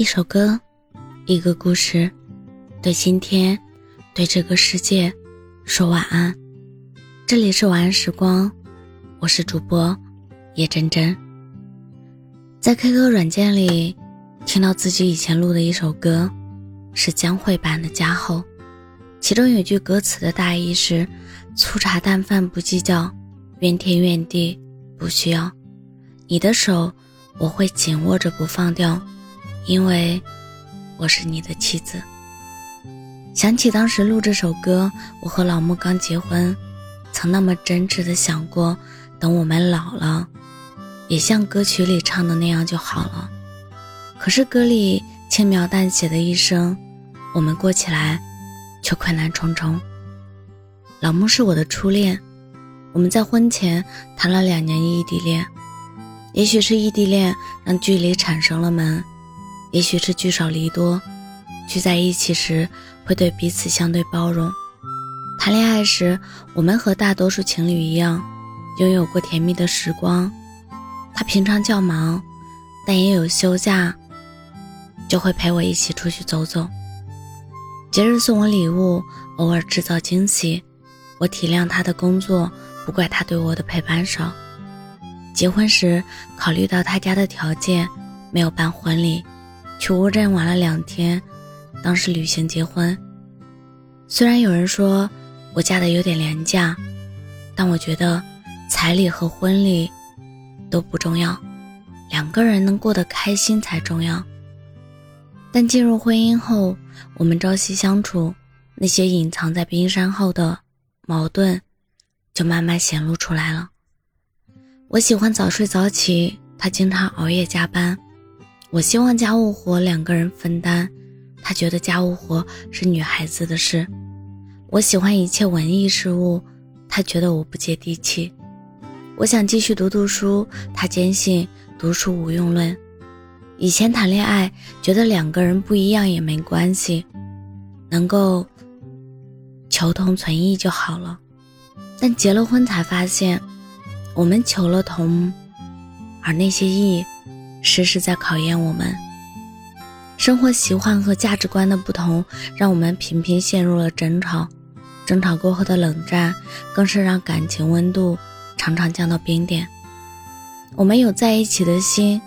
一首歌，一个故事，对今天，对这个世界，说晚安。这里是晚安时光，我是主播叶真真。在 QQ 软件里听到自己以前录的一首歌，是江蕙版的《加厚》，其中有句歌词的大意是：粗茶淡饭不计较，怨天怨地不需要，你的手我会紧握着不放掉。因为我是你的妻子。想起当时录这首歌，我和老木刚结婚，曾那么真挚的想过，等我们老了，也像歌曲里唱的那样就好了。可是歌里轻描淡写的一生“我们过起来”，却困难重重。老木是我的初恋，我们在婚前谈了两年异地恋，也许是异地恋让距离产生了门。也许是聚少离多，聚在一起时会对彼此相对包容。谈恋爱时，我们和大多数情侣一样，拥有过甜蜜的时光。他平常较忙，但也有休假，就会陪我一起出去走走。节日送我礼物，偶尔制造惊喜。我体谅他的工作，不怪他对我的陪伴少。结婚时，考虑到他家的条件，没有办婚礼。去乌镇玩了两天，当时旅行结婚。虽然有人说我嫁的有点廉价，但我觉得彩礼和婚礼都不重要，两个人能过得开心才重要。但进入婚姻后，我们朝夕相处，那些隐藏在冰山后的矛盾就慢慢显露出来了。我喜欢早睡早起，他经常熬夜加班。我希望家务活两个人分担，他觉得家务活是女孩子的事。我喜欢一切文艺事物，他觉得我不接地气。我想继续读读书，他坚信读书无用论。以前谈恋爱觉得两个人不一样也没关系，能够求同存异就好了。但结了婚才发现，我们求了同，而那些异。时时在考验我们，生活习惯和价值观的不同，让我们频频陷入了争吵。争吵过后的冷战，更是让感情温度常常降到冰点。我们有在一起的心，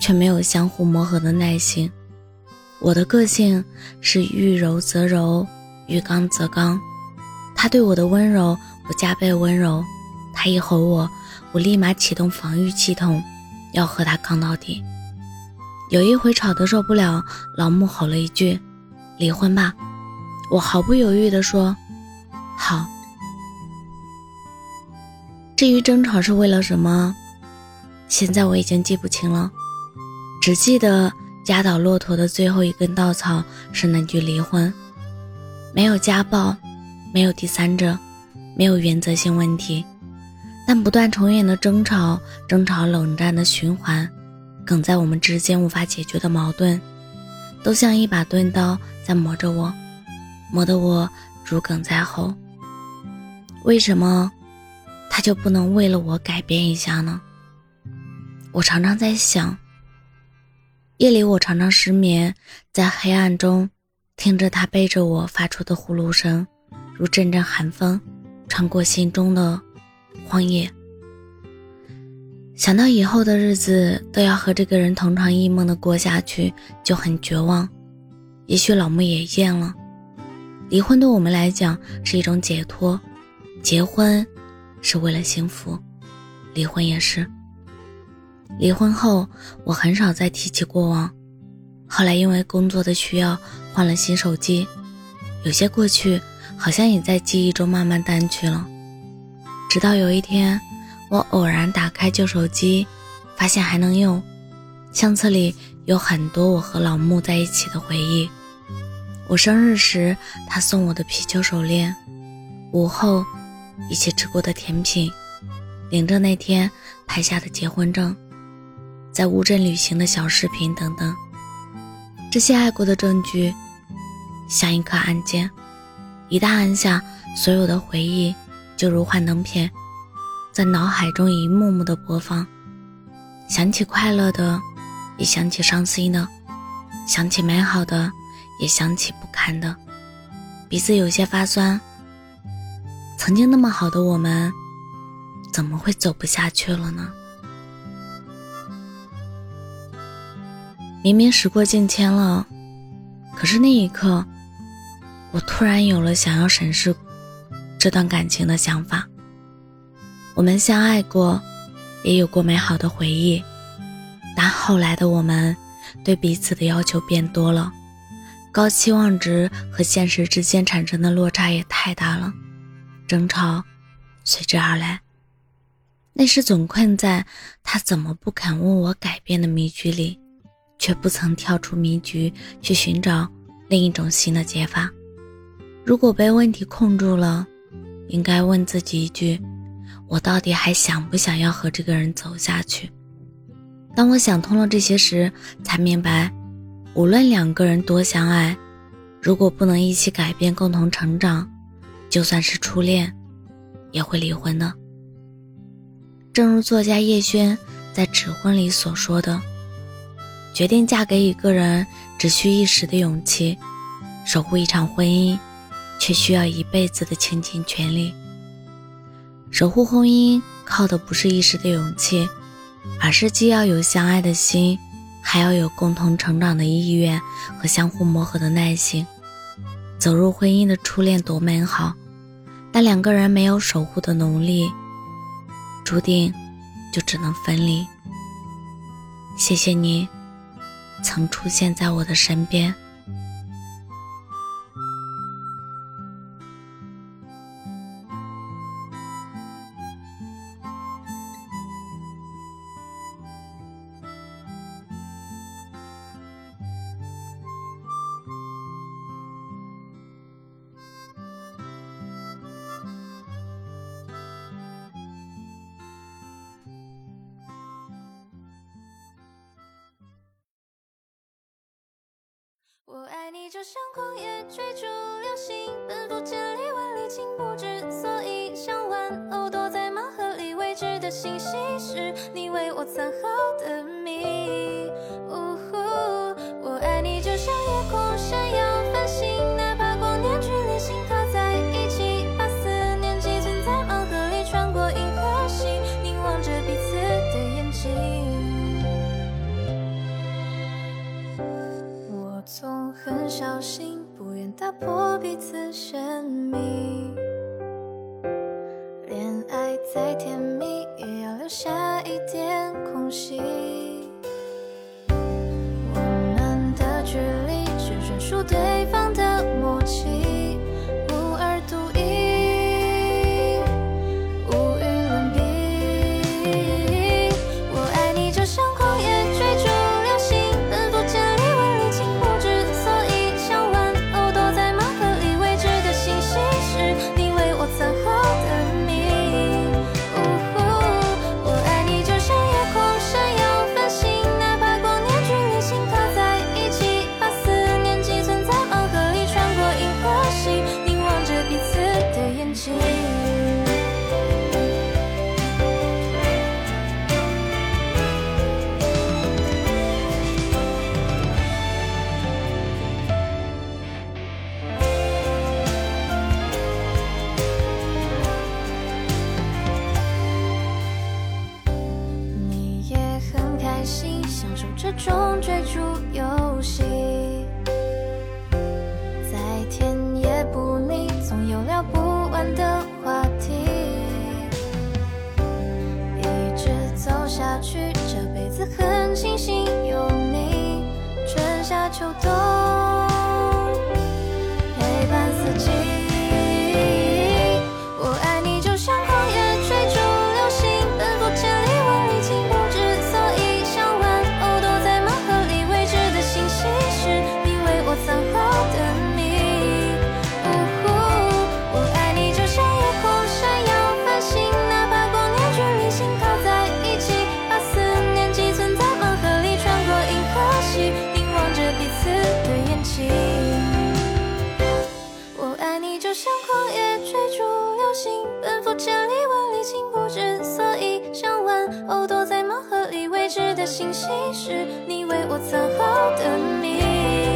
却没有相互磨合的耐心。我的个性是遇柔则柔，遇刚则刚。他对我的温柔，我加倍温柔。他一吼我，我立马启动防御系统。要和他杠到底。有一回吵得受不了，老木吼了一句：“离婚吧！”我毫不犹豫地说：“好。”至于争吵是为了什么，现在我已经记不清了，只记得压倒骆驼的最后一根稻草是那句离婚。没有家暴，没有第三者，没有原则性问题。但不断重演的争吵、争吵、冷战的循环，梗在我们之间无法解决的矛盾，都像一把钝刀在磨着我，磨得我如鲠在喉。为什么他就不能为了我改变一下呢？我常常在想，夜里我常常失眠，在黑暗中听着他背着我发出的呼噜声，如阵阵寒风，穿过心中的。荒野，想到以后的日子都要和这个人同床异梦的过下去，就很绝望。也许老木也厌了。离婚对我们来讲是一种解脱，结婚是为了幸福，离婚也是。离婚后，我很少再提起过往。后来因为工作的需要换了新手机，有些过去好像也在记忆中慢慢淡去了。直到有一天，我偶然打开旧手机，发现还能用。相册里有很多我和老木在一起的回忆。我生日时他送我的皮球手链，午后一起吃过的甜品，领证那天拍下的结婚证，在乌镇旅行的小视频等等。这些爱过的证据，像一颗按键，一旦按下，所有的回忆。就如幻灯片，在脑海中一幕幕的播放，想起快乐的，也想起伤心的，想起美好的，也想起不堪的，鼻子有些发酸。曾经那么好的我们，怎么会走不下去了呢？明明时过境迁了，可是那一刻，我突然有了想要审视这段感情的想法。我们相爱过，也有过美好的回忆，但后来的我们对彼此的要求变多了，高期望值和现实之间产生的落差也太大了，争吵随之而来。那时总困在他怎么不肯问我改变的迷局里。却不曾跳出迷局去寻找另一种新的解法。如果被问题困住了，应该问自己一句：我到底还想不想要和这个人走下去？当我想通了这些时，才明白，无论两个人多相爱，如果不能一起改变、共同成长，就算是初恋，也会离婚的。正如作家叶轩在《指婚》里所说的。决定嫁给一个人，只需一时的勇气；守护一场婚姻，却需要一辈子的倾尽全力。守护婚姻靠的不是一时的勇气，而是既要有相爱的心，还要有共同成长的意愿和相互磨合的耐心。走入婚姻的初恋多美好，但两个人没有守护的能力，注定就只能分离。谢谢你。曾出现在我的身边。就像旷野追逐流星，奔赴千里万里，情不知所以。像玩偶躲在盲盒里，未知的信息是你为我藏好的谜。小心，不愿打破彼此神秘。恋爱再甜蜜，也要留下一点空隙。我们的距离，是专属对方就都星星是你为我藏好的谜。